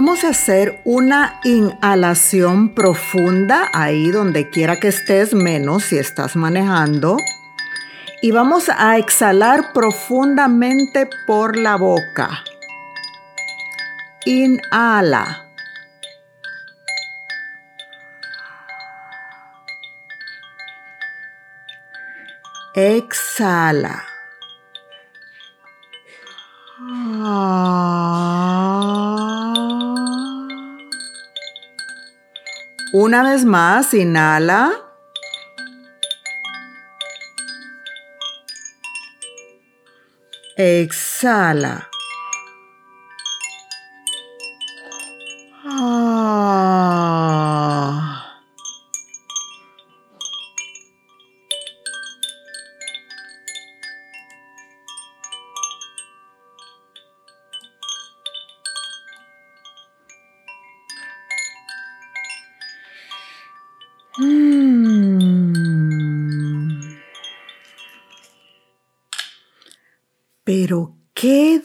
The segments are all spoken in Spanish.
Vamos a hacer una inhalación profunda ahí donde quiera que estés, menos si estás manejando. Y vamos a exhalar profundamente por la boca. Inhala. Exhala. Una vez más, inhala. Exhala.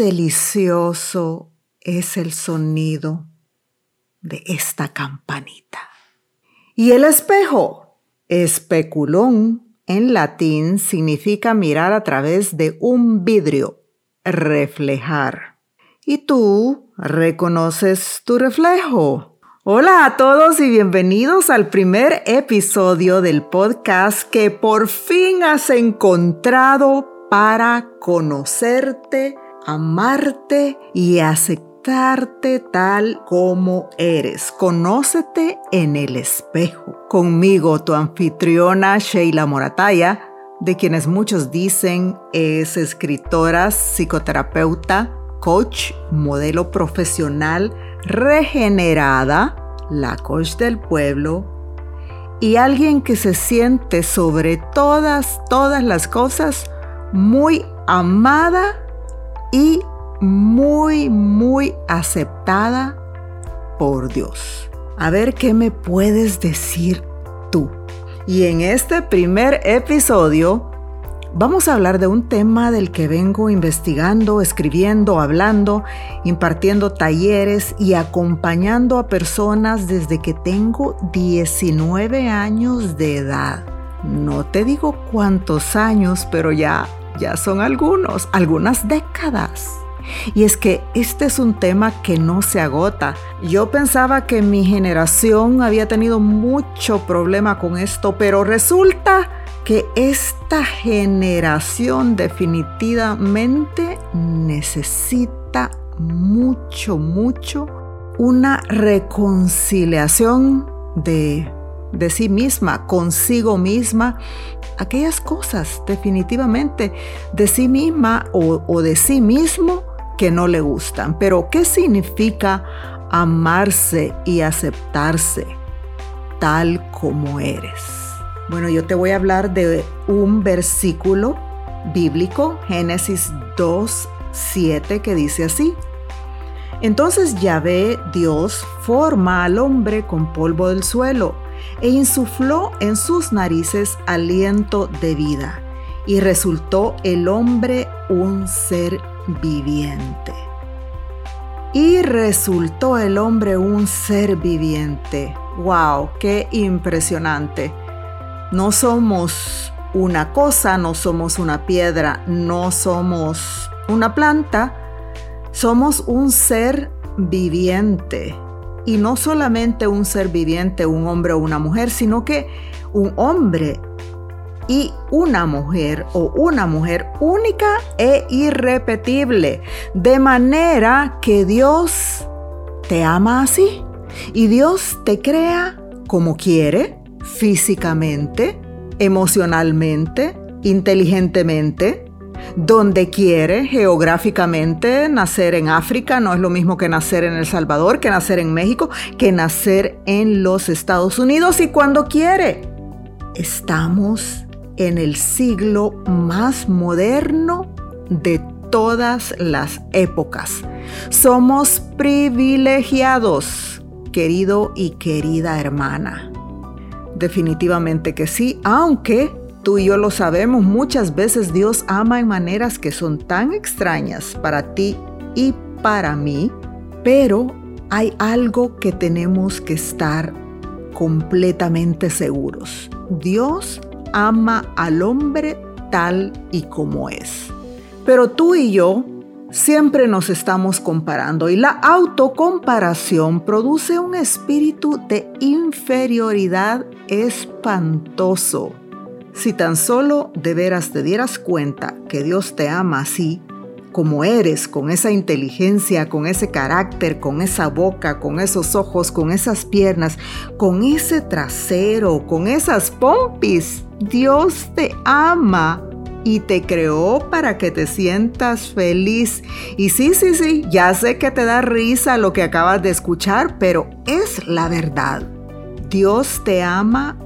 Delicioso es el sonido de esta campanita. Y el espejo, especulón, en latín significa mirar a través de un vidrio, reflejar. ¿Y tú reconoces tu reflejo? Hola a todos y bienvenidos al primer episodio del podcast que por fin has encontrado para conocerte, amarte y aceptarte tal como eres. Conócete en el espejo. Conmigo, tu anfitriona Sheila Morataya, de quienes muchos dicen es escritora, psicoterapeuta, coach, modelo profesional, regenerada, la coach del pueblo y alguien que se siente sobre todas, todas las cosas muy amada y muy, muy aceptada por Dios. A ver qué me puedes decir tú. Y en este primer episodio vamos a hablar de un tema del que vengo investigando, escribiendo, hablando, impartiendo talleres y acompañando a personas desde que tengo 19 años de edad. No te digo cuántos años, pero ya ya son algunos, algunas décadas. Y es que este es un tema que no se agota. Yo pensaba que mi generación había tenido mucho problema con esto, pero resulta que esta generación definitivamente necesita mucho, mucho una reconciliación de de sí misma, consigo misma, aquellas cosas definitivamente de sí misma o, de sí mismo que no le gustan. Pero ¿qué significa amarse y aceptarse tal como eres? Bueno, yo te voy a hablar de un versículo bíblico, Génesis 2, 7, que dice así. Entonces Yahvé, Dios, forma al hombre con polvo del suelo e insufló en sus narices aliento de vida, y resultó el hombre un ser viviente. Y resultó el hombre un ser viviente. ¡Wow! ¡Qué impresionante! No somos una cosa, no somos una piedra, no somos una planta, somos un ser viviente y no solamente un ser viviente, un hombre o una mujer, sino que un hombre y una mujer o una mujer única e irrepetible, de manera que Dios te ama así y Dios te crea como quiere, físicamente, emocionalmente, inteligentemente, donde quiere geográficamente. Nacer en África no es lo mismo que nacer en El Salvador, que nacer en México, que nacer en los Estados Unidos y cuando quiere. Estamos en el siglo más moderno de todas las épocas. Somos privilegiados, querido y querida hermana. Definitivamente que sí, aunque Tú y yo lo sabemos, muchas veces Dios ama en maneras que son tan extrañas para ti y para mí, pero hay algo que tenemos que estar completamente seguros. Dios ama al hombre tal y como es. Pero tú y yo siempre nos estamos comparando y la autocomparación produce un espíritu de inferioridad espantoso. Si tan solo de veras te dieras cuenta que Dios te ama así, como eres, con esa inteligencia, con ese carácter, con esa boca, con esos ojos, con esas piernas, con ese trasero, con esas pompis. Dios te ama y te creó para que te sientas feliz. Y sí, sí, sí, ya sé que te da risa lo que acabas de escuchar, pero es la verdad. Dios te ama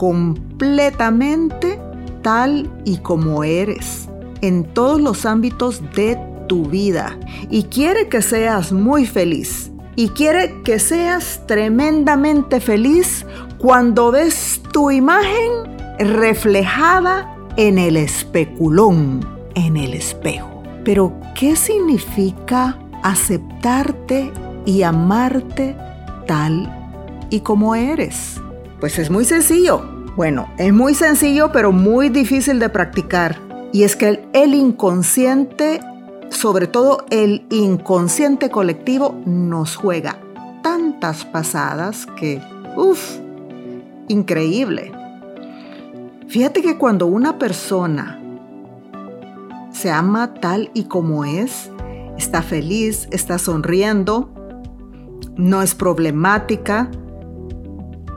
completamente tal y como eres en todos los ámbitos de tu vida y quiere que seas muy feliz y quiere que seas tremendamente feliz cuando ves tu imagen reflejada en el especulón, en el espejo. Pero, ¿qué significa aceptarte y amarte tal y como eres? Pues es muy sencillo. Bueno, es muy sencillo, pero muy difícil de practicar. Y es que el inconsciente, sobre todo el inconsciente colectivo, nos juega tantas pasadas que, uff, increíble. Fíjate que cuando una persona se ama tal y como es, está feliz, está sonriendo, no es problemática,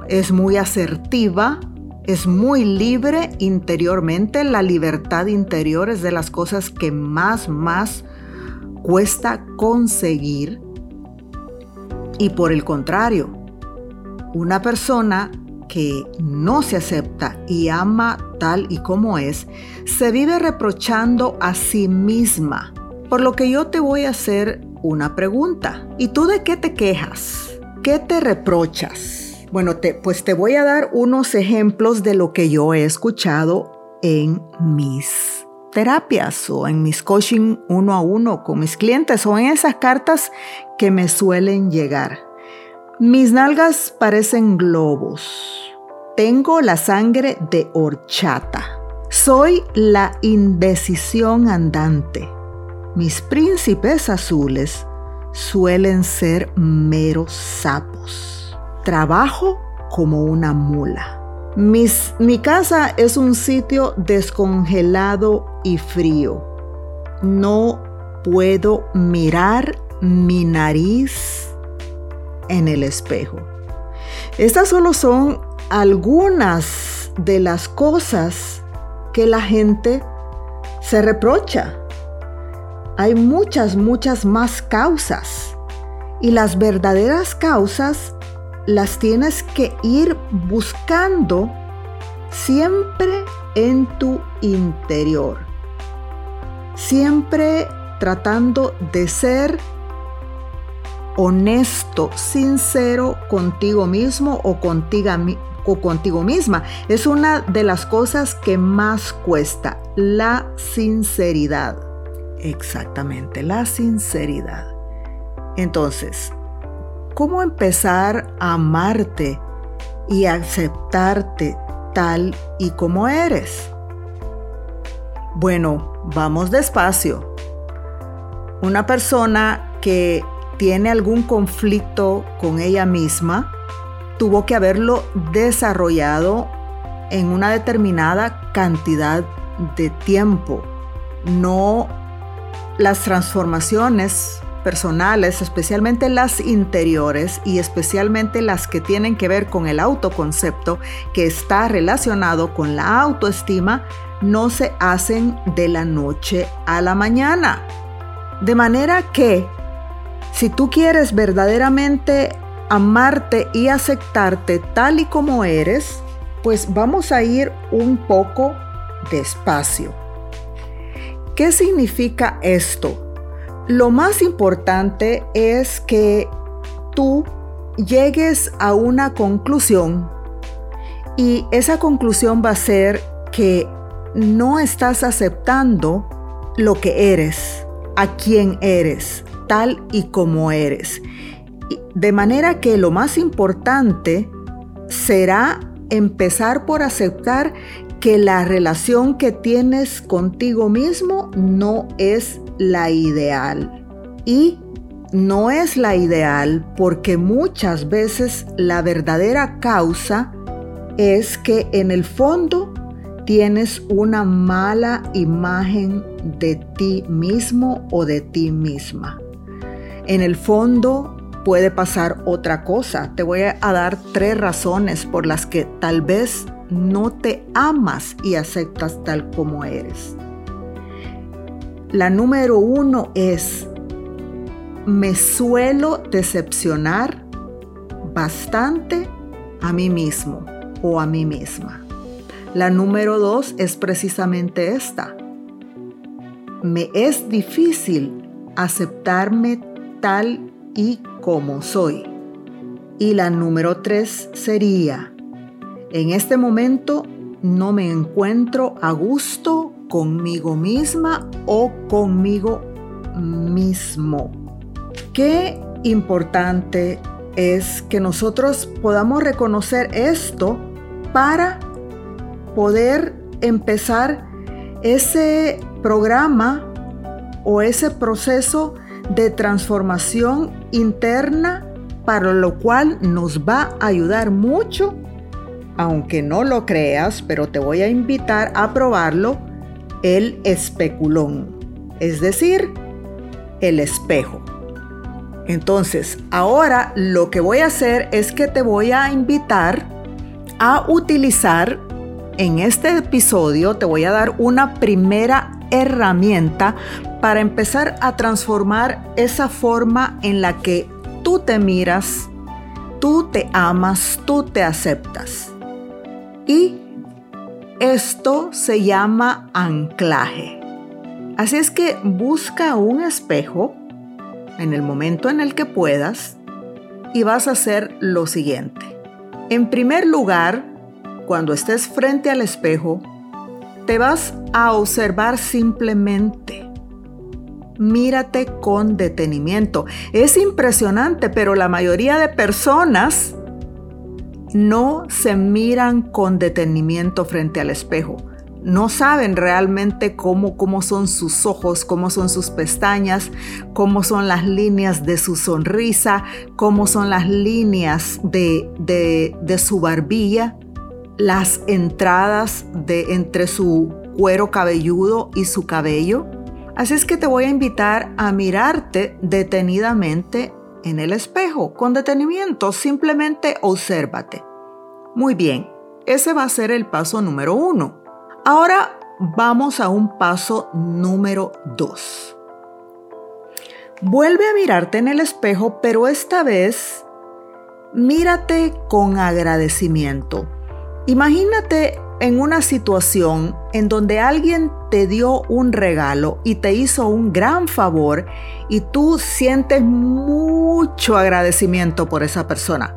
es muy asertiva, es muy libre interiormente. La libertad interior es de las cosas que más, más cuesta conseguir. Y por el contrario, una persona que no se acepta y ama tal y como es, se vive reprochando a sí misma. Por lo que yo te voy a hacer una pregunta. ¿Y tú de qué te quejas? ¿Qué te reprochas? Bueno, pues te voy a dar unos ejemplos de lo que yo he escuchado en mis terapias o en mis coaching uno a uno con mis clientes o en esas cartas que me suelen llegar. Mis nalgas parecen globos. Tengo la sangre de horchata. Soy la indecisión andante. Mis príncipes azules suelen ser meros sapos trabajo como una mula. mi casa es un sitio descongelado y frío. No puedo mirar mi nariz en el espejo. Estas solo son algunas de las cosas que la gente se reprocha. Hay muchas, muchas más causas. Y las verdaderas causas las tienes que ir buscando siempre en tu interior. Siempre tratando de ser honesto, sincero contigo mismo o contigo, o contigo misma. Es una de las cosas que más cuesta, la sinceridad. Exactamente, la sinceridad. Entonces, ¿Cómo empezar a amarte y aceptarte tal y como eres? Bueno, vamos despacio. Una persona que tiene algún conflicto con ella misma tuvo que haberlo desarrollado en una determinada cantidad de tiempo. No las transformaciones personales, especialmente las interiores y especialmente las que tienen que ver con el autoconcepto que está relacionado con la autoestima, no se hacen de la noche a la mañana. De manera que, si tú quieres verdaderamente amarte y aceptarte tal y como eres, pues vamos a ir un poco despacio. ¿Qué significa esto? Lo más importante es que tú llegues a una conclusión y esa conclusión va a ser que no estás aceptando lo que eres, a quién eres, tal y como eres. De manera que lo más importante será empezar por aceptar que la relación que tienes contigo mismo no es la ideal. Y no es la ideal porque muchas veces la verdadera causa es que en el fondo tienes una mala imagen de ti mismo o de ti misma. En el fondo puede pasar otra cosa. Te voy a dar tres razones por las que tal vez no te amas y aceptas tal como eres. La número uno es, me suelo decepcionar bastante a mí mismo o a mí misma. La número dos es precisamente esta. Me es difícil aceptarme tal y como soy. Y la número tres sería, en este momento no me encuentro a gusto conmigo misma o conmigo mismo. Qué importante es que nosotros podamos reconocer esto para poder empezar ese programa o ese proceso de transformación interna para lo cual nos va a ayudar mucho, aunque no lo creas, pero te voy a invitar a probarlo, el especulón, es decir, el espejo. Entonces, ahora lo que voy a hacer es que te voy a invitar a utilizar en este episodio te voy a dar una primera herramienta para empezar a transformar esa forma en la que tú te miras, tú te amas, tú te aceptas. Y esto se llama anclaje. Así es que busca un espejo en el momento en el que puedas y vas a hacer lo siguiente. En primer lugar, cuando estés frente al espejo, te vas a observar simplemente. Mírate con detenimiento. Es impresionante, pero la mayoría de personas no se miran con detenimiento frente al espejo. No saben realmente cómo, cómo son sus ojos, cómo son sus pestañas, cómo son las líneas de su sonrisa, cómo son las líneas de, de, de su barbilla las entradas de entre su cuero cabelludo y su cabello. Así es que te voy a invitar a mirarte detenidamente en el espejo, con detenimiento, simplemente obsérvate. Muy bien, ese va a ser el paso número uno. Ahora vamos a un paso número dos. Vuelve a mirarte en el espejo, pero esta vez mírate con agradecimiento. Imagínate en una situación en donde alguien te dio un regalo y te hizo un gran favor y tú sientes mucho agradecimiento por esa persona.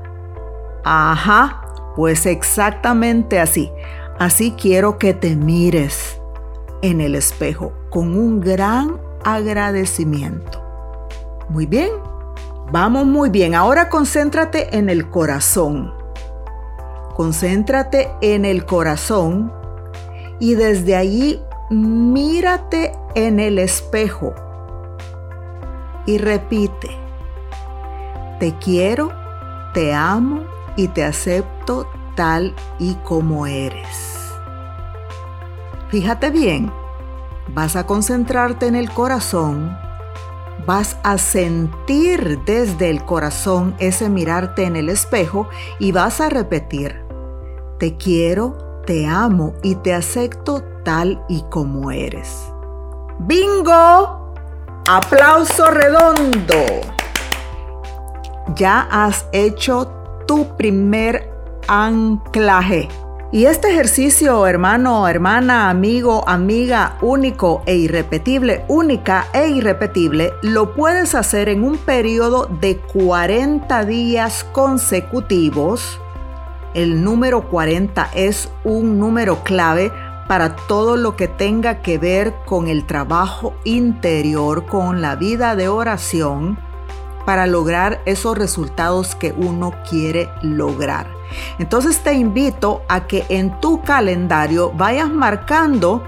Ajá, pues exactamente así. Así quiero que te mires en el espejo con un gran agradecimiento. Muy bien, vamos muy bien. Ahora concéntrate en el corazón. Concéntrate en el corazón y desde allí mírate en el espejo y repite, te quiero, te amo y te acepto tal y como eres. Fíjate bien, vas a concentrarte en el corazón, vas a sentir desde el corazón ese mirarte en el espejo y vas a repetir, te quiero, te amo y te acepto tal y como eres. ¡Bingo! ¡Aplauso redondo! Ya has hecho tu primer anclaje. Y este ejercicio, hermano, hermana, amigo, amiga, único e irrepetible, única e irrepetible, lo puedes hacer en un periodo de 40 días consecutivos el número 40 es un número clave para todo lo que tenga que ver con el trabajo interior, con la vida de oración, para lograr esos resultados que uno quiere lograr. Entonces te invito a que en tu calendario vayas marcando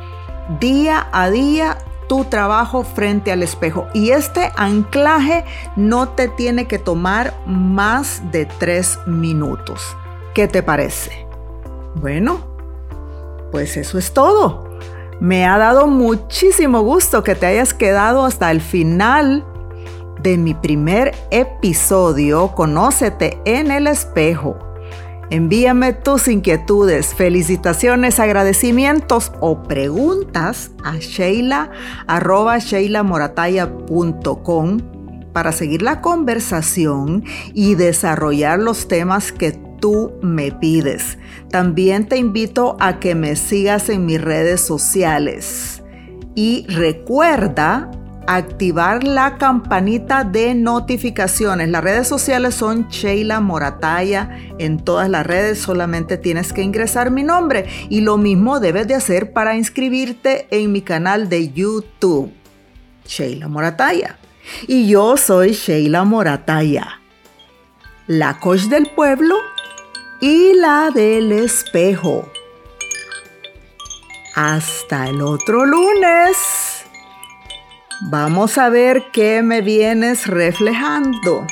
día a día tu trabajo frente al espejo. Y este anclaje no te tiene que tomar más de tres minutos. ¿Qué te parece? Bueno, pues eso es todo. Me ha dado muchísimo gusto que te hayas quedado hasta el final de mi primer episodio Conócete en el espejo. Envíame tus inquietudes, felicitaciones, agradecimientos o preguntas a sheila para seguir la conversación y desarrollar los temas que tú me pides. También te invito a que me sigas en mis redes sociales. Y recuerda activar la campanita de notificaciones. Las redes sociales son Sheila Morataya. En todas las redes solamente tienes que ingresar mi nombre y lo mismo debes de hacer para inscribirte en mi canal de YouTube, Sheila Morataya. Y yo soy Sheila Morataya, la coach del pueblo y la del espejo. Hasta el otro lunes. Vamos a ver qué me vienes reflejando.